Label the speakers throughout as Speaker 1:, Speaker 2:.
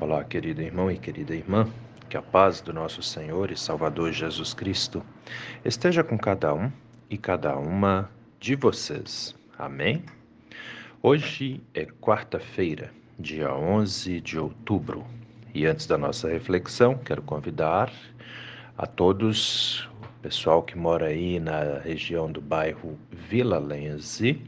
Speaker 1: Olá, querido irmão e querida irmã, que a paz do nosso Senhor e Salvador Jesus Cristo esteja com cada um e cada uma de vocês. Amém? Hoje é quarta-feira, dia 11 de outubro, e antes da nossa reflexão, quero convidar a todos, o pessoal que mora aí na região do bairro Vila Lense,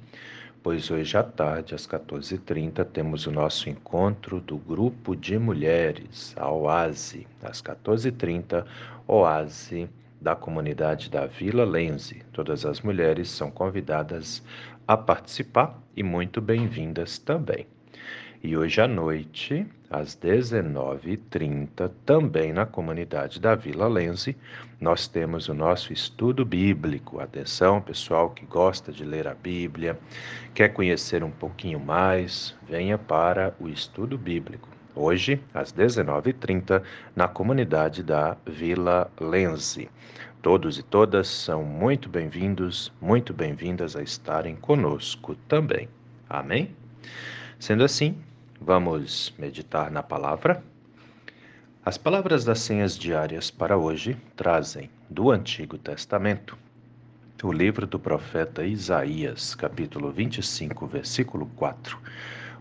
Speaker 1: pois hoje à tarde, às 14h30, temos o nosso encontro do grupo de mulheres, a OASE, às 14h30, OASE da comunidade da Vila Lense. Todas as mulheres são convidadas a participar e muito bem-vindas também. E hoje à noite, às 19h30, também na comunidade da Vila Lense, nós temos o nosso estudo bíblico. Atenção, pessoal que gosta de ler a Bíblia, quer conhecer um pouquinho mais, venha para o estudo bíblico. Hoje, às 19h30, na comunidade da Vila Lense. Todos e todas são muito bem-vindos, muito bem-vindas a estarem conosco também. Amém? Sendo assim, Vamos meditar na palavra? As palavras das senhas diárias para hoje trazem do Antigo Testamento o livro do profeta Isaías, capítulo 25, versículo 4,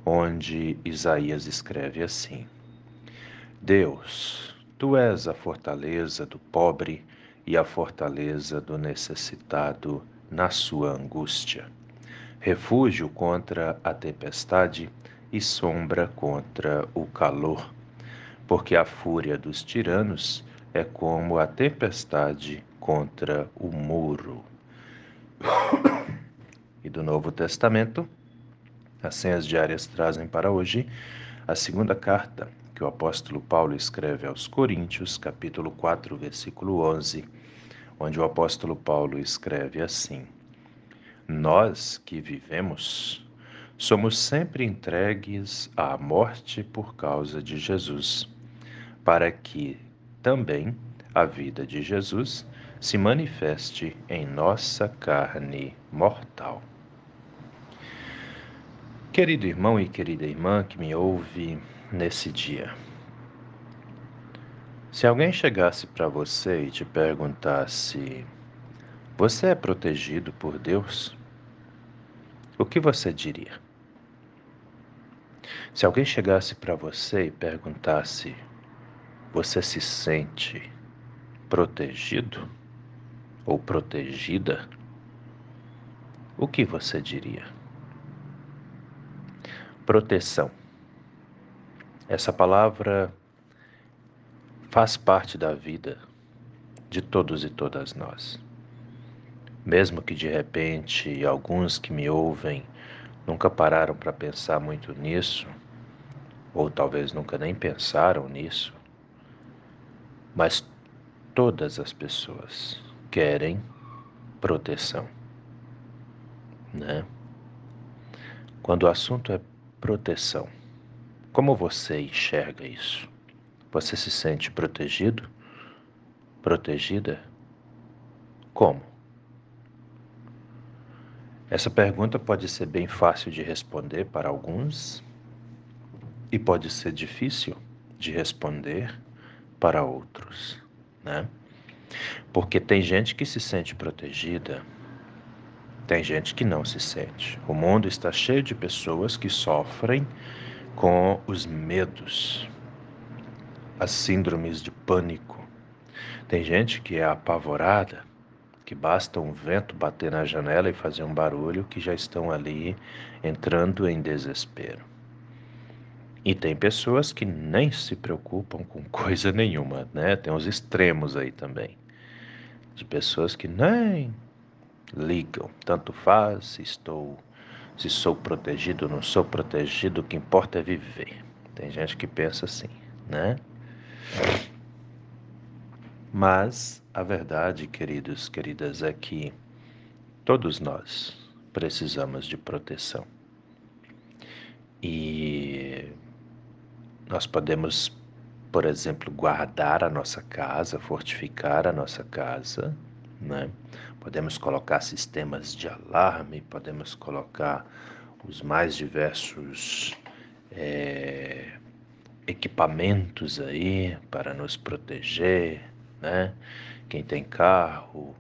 Speaker 1: onde Isaías escreve assim: Deus, tu és a fortaleza do pobre e a fortaleza do necessitado na sua angústia, refúgio contra a tempestade e sombra contra o calor, porque a fúria dos tiranos é como a tempestade contra o muro. e do Novo Testamento, as senhas diárias trazem para hoje a segunda carta que o apóstolo Paulo escreve aos Coríntios, capítulo 4, versículo 11, onde o apóstolo Paulo escreve assim: Nós que vivemos somos sempre entregues à morte por causa de Jesus, para que também a vida de Jesus se manifeste em nossa carne mortal. Querido irmão e querida irmã que me ouve nesse dia, se alguém chegasse para você e te perguntasse: Você é protegido por Deus? O que você diria? Se alguém chegasse para você e perguntasse: Você se sente protegido ou protegida? O que você diria? Proteção. Essa palavra faz parte da vida de todos e todas nós. Mesmo que de repente alguns que me ouvem nunca pararam para pensar muito nisso, ou talvez nunca nem pensaram nisso, mas todas as pessoas querem proteção, né? Quando o assunto é proteção, como você enxerga isso? Você se sente protegido? Protegida? Como? Essa pergunta pode ser bem fácil de responder para alguns e pode ser difícil de responder para outros, né? Porque tem gente que se sente protegida, tem gente que não se sente. O mundo está cheio de pessoas que sofrem com os medos, as síndromes de pânico. Tem gente que é apavorada que basta um vento bater na janela e fazer um barulho que já estão ali entrando em desespero. E tem pessoas que nem se preocupam com coisa nenhuma, né? Tem os extremos aí também. De pessoas que nem ligam, tanto faz se estou se sou protegido ou não sou protegido, o que importa é viver. Tem gente que pensa assim, né? Mas a verdade, queridos, queridas, é que todos nós precisamos de proteção. E nós podemos, por exemplo, guardar a nossa casa, fortificar a nossa casa, né? Podemos colocar sistemas de alarme, podemos colocar os mais diversos é, equipamentos aí para nos proteger, né? Quem tem carro,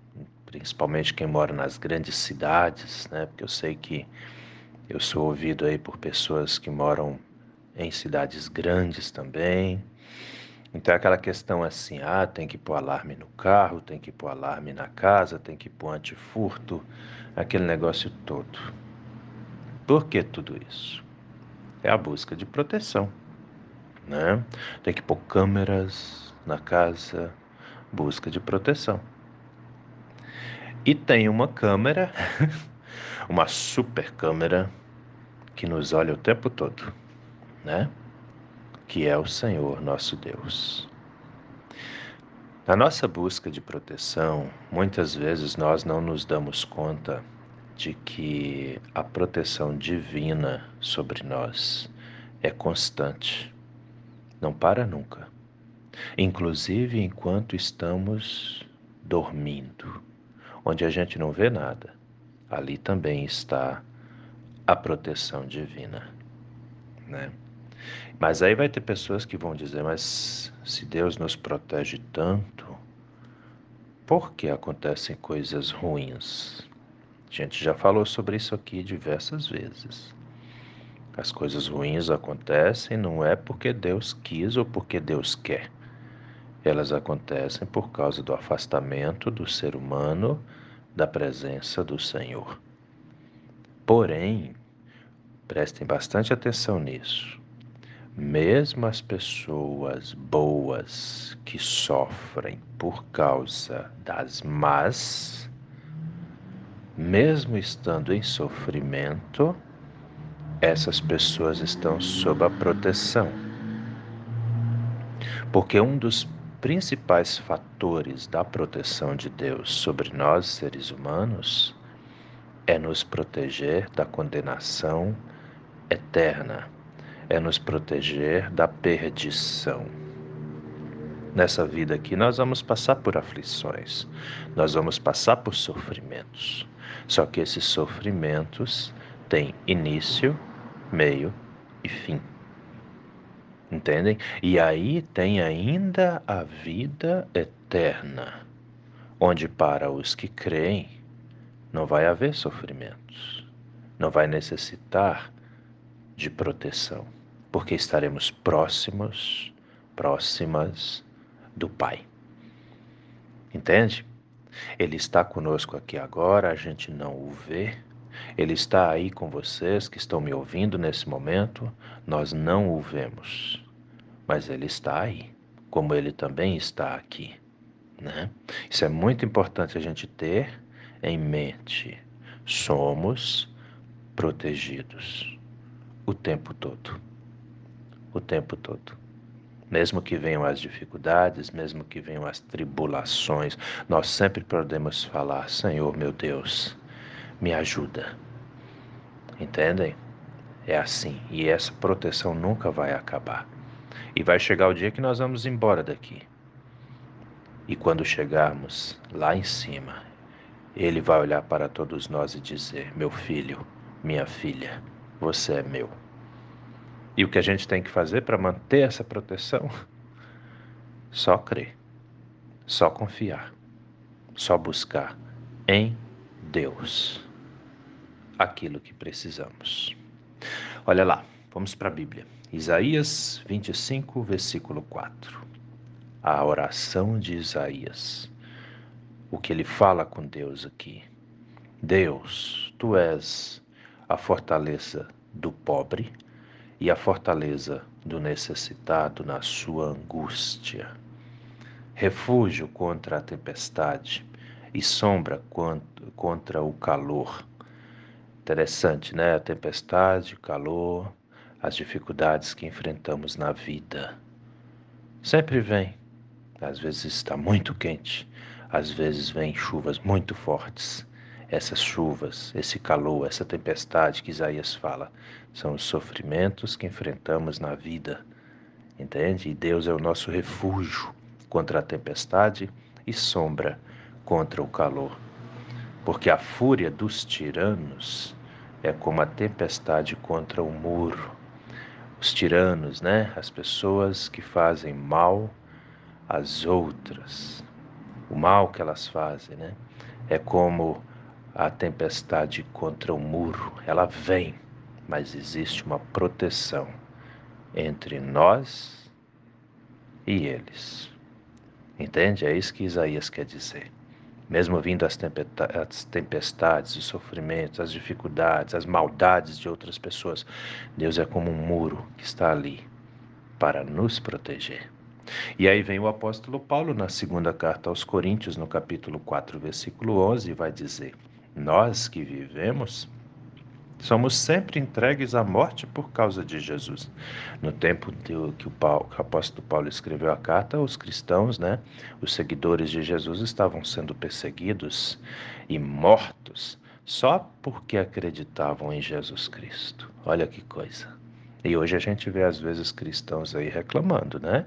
Speaker 1: principalmente quem mora nas grandes cidades, né? Porque eu sei que eu sou ouvido aí por pessoas que moram em cidades grandes também. Então é aquela questão assim, ah, tem que pôr alarme no carro, tem que pôr alarme na casa, tem que pôr antifurto, aquele negócio todo. Por que tudo isso? É a busca de proteção, né? Tem que pôr câmeras na casa, busca de proteção. E tem uma câmera, uma super câmera que nos olha o tempo todo, né? Que é o Senhor nosso Deus. Na nossa busca de proteção, muitas vezes nós não nos damos conta de que a proteção divina sobre nós é constante, não para nunca, inclusive enquanto estamos dormindo, onde a gente não vê nada, ali também está a proteção divina, né? Mas aí vai ter pessoas que vão dizer, mas se Deus nos protege tanto, por que acontecem coisas ruins? A gente já falou sobre isso aqui diversas vezes. As coisas ruins acontecem não é porque Deus quis ou porque Deus quer. Elas acontecem por causa do afastamento do ser humano da presença do Senhor. Porém, prestem bastante atenção nisso. Mesmo as pessoas boas que sofrem por causa das más, mesmo estando em sofrimento, essas pessoas estão sob a proteção. Porque um dos principais fatores da proteção de Deus sobre nós, seres humanos, é nos proteger da condenação eterna, é nos proteger da perdição. Nessa vida aqui, nós vamos passar por aflições, nós vamos passar por sofrimentos. Só que esses sofrimentos têm início, meio e fim. Entendem? E aí tem ainda a vida eterna, onde para os que creem não vai haver sofrimentos, não vai necessitar de proteção, porque estaremos próximos, próximas do Pai. Entende? Ele está conosco aqui agora, a gente não o vê. Ele está aí com vocês que estão me ouvindo nesse momento, nós não o vemos, mas ele está aí, como ele também está aqui. Né? Isso é muito importante a gente ter em mente. Somos protegidos o tempo todo. O tempo todo. Mesmo que venham as dificuldades, mesmo que venham as tribulações, nós sempre podemos falar: Senhor meu Deus, me ajuda. Entendem? É assim. E essa proteção nunca vai acabar. E vai chegar o dia que nós vamos embora daqui. E quando chegarmos lá em cima, Ele vai olhar para todos nós e dizer: Meu filho, minha filha, você é meu. E o que a gente tem que fazer para manter essa proteção? Só crer, só confiar, só buscar em Deus aquilo que precisamos. Olha lá, vamos para a Bíblia. Isaías 25, versículo 4. A oração de Isaías. O que ele fala com Deus aqui. Deus, tu és a fortaleza do pobre e a fortaleza do necessitado na sua angústia, refúgio contra a tempestade e sombra contra o calor. Interessante, né? A tempestade, o calor, as dificuldades que enfrentamos na vida. Sempre vem. Às vezes está muito quente, às vezes vem chuvas muito fortes essas chuvas, esse calor, essa tempestade que Isaías fala, são os sofrimentos que enfrentamos na vida, entende? E Deus é o nosso refúgio contra a tempestade e sombra contra o calor. Porque a fúria dos tiranos é como a tempestade contra o muro. os tiranos, né? As pessoas que fazem mal às outras. O mal que elas fazem, né? É como a tempestade contra o muro. Ela vem, mas existe uma proteção entre nós e eles. Entende? É isso que Isaías quer dizer. Mesmo vindo as, tempestades, os sofrimentos, as dificuldades, as maldades de outras pessoas, Deus é como um muro que está ali para nos proteger. E aí vem o apóstolo Paulo na segunda carta aos Coríntios, no capítulo 4, versículo 11, e vai dizer: Nós que vivemos Somos sempre entregues à morte por causa de Jesus. No tempo que, o, Paulo, que o apóstolo Paulo escreveu a carta, os cristãos, né, os seguidores de Jesus, estavam sendo perseguidos e mortos só porque acreditavam em Jesus Cristo. Olha que coisa. E hoje a gente vê às vezes cristãos aí reclamando, né?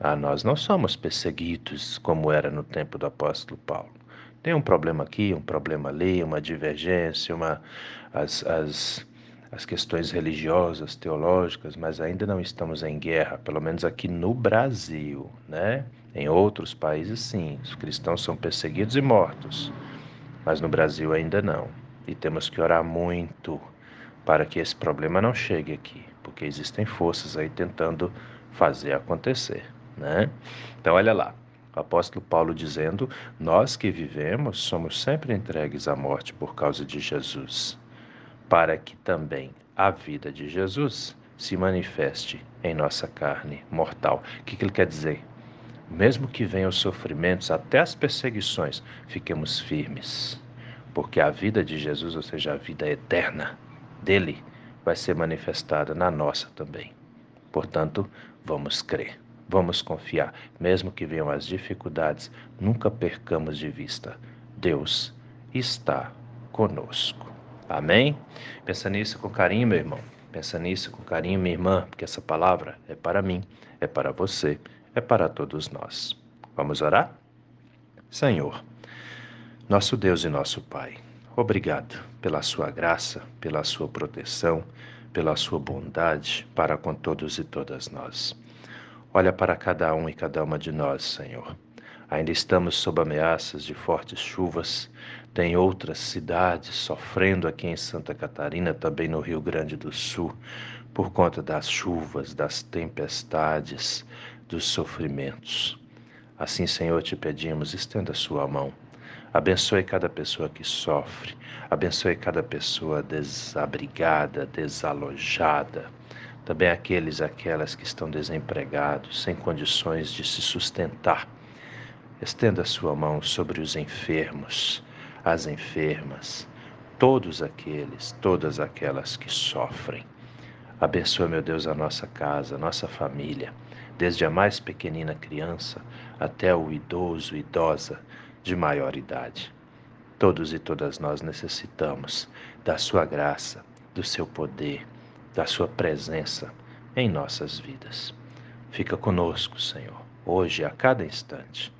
Speaker 1: Ah, nós não somos perseguidos como era no tempo do apóstolo Paulo. Tem um problema aqui, um problema ali, uma divergência, uma, as, as, as questões religiosas, teológicas, mas ainda não estamos em guerra, pelo menos aqui no Brasil, né? Em outros países, sim, os cristãos são perseguidos e mortos, mas no Brasil ainda não. E temos que orar muito para que esse problema não chegue aqui, porque existem forças aí tentando fazer acontecer, né? Então, olha lá. Apóstolo Paulo dizendo: Nós que vivemos somos sempre entregues à morte por causa de Jesus, para que também a vida de Jesus se manifeste em nossa carne mortal. O que, que ele quer dizer? Mesmo que venham os sofrimentos, até as perseguições, fiquemos firmes, porque a vida de Jesus, ou seja, a vida eterna dele, vai ser manifestada na nossa também. Portanto, vamos crer. Vamos confiar, mesmo que venham as dificuldades, nunca percamos de vista. Deus está conosco. Amém? Pensa nisso com carinho, meu irmão. Pensa nisso com carinho, minha irmã, porque essa palavra é para mim, é para você, é para todos nós. Vamos orar? Senhor, nosso Deus e nosso Pai, obrigado pela sua graça, pela sua proteção, pela sua bondade para com todos e todas nós. Olha para cada um e cada uma de nós, Senhor. Ainda estamos sob ameaças de fortes chuvas. Tem outras cidades sofrendo aqui em Santa Catarina, também no Rio Grande do Sul, por conta das chuvas, das tempestades, dos sofrimentos. Assim, Senhor, te pedimos, estenda a sua mão. Abençoe cada pessoa que sofre, abençoe cada pessoa desabrigada, desalojada também aqueles aquelas que estão desempregados, sem condições de se sustentar. Estenda a sua mão sobre os enfermos, as enfermas, todos aqueles, todas aquelas que sofrem. Abençoa, meu Deus, a nossa casa, a nossa família, desde a mais pequenina criança até o idoso, idosa de maior idade. Todos e todas nós necessitamos da sua graça, do seu poder, da Sua presença em nossas vidas. Fica conosco, Senhor, hoje, a cada instante.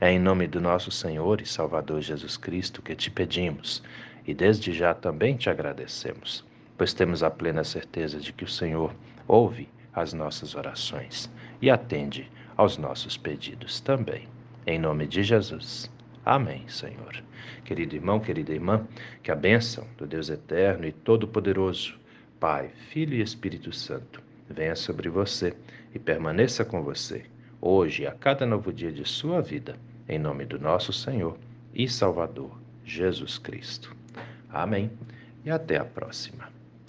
Speaker 1: É em nome do nosso Senhor e Salvador Jesus Cristo que te pedimos e desde já também te agradecemos, pois temos a plena certeza de que o Senhor ouve as nossas orações e atende aos nossos pedidos também. Em nome de Jesus. Amém, Senhor. Querido irmão, querida irmã, que a bênção do Deus eterno e todo-poderoso, Pai, Filho e Espírito Santo, venha sobre você e permaneça com você, hoje e a cada novo dia de sua vida, em nome do nosso Senhor e Salvador, Jesus Cristo. Amém. E até a próxima.